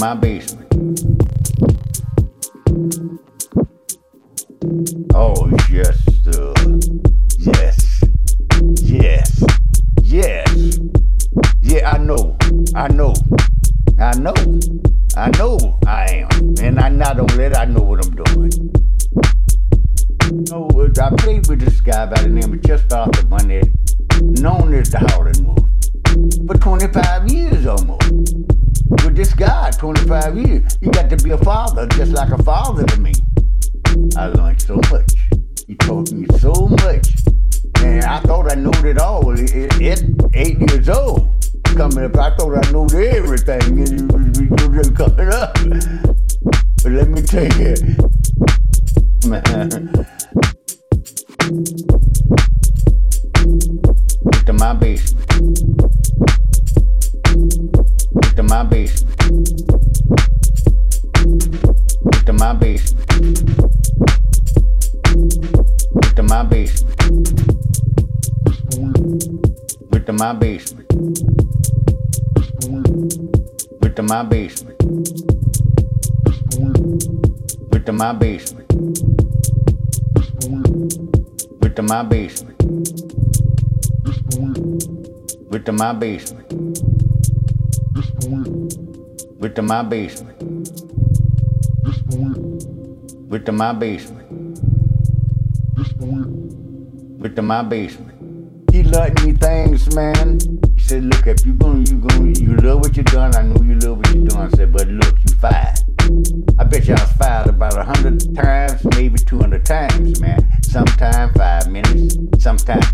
my basement. my basement. With to my basement. With to my basement. With to my basement. With to my basement. With to my basement. He liked me things, man. He said, look, if you gonna, you gonna, you love what you done. I know you love what you done. I said, but look, you fired. I bet you I was fired about 100 times, maybe 200 times, man. Sometimes five minutes, sometimes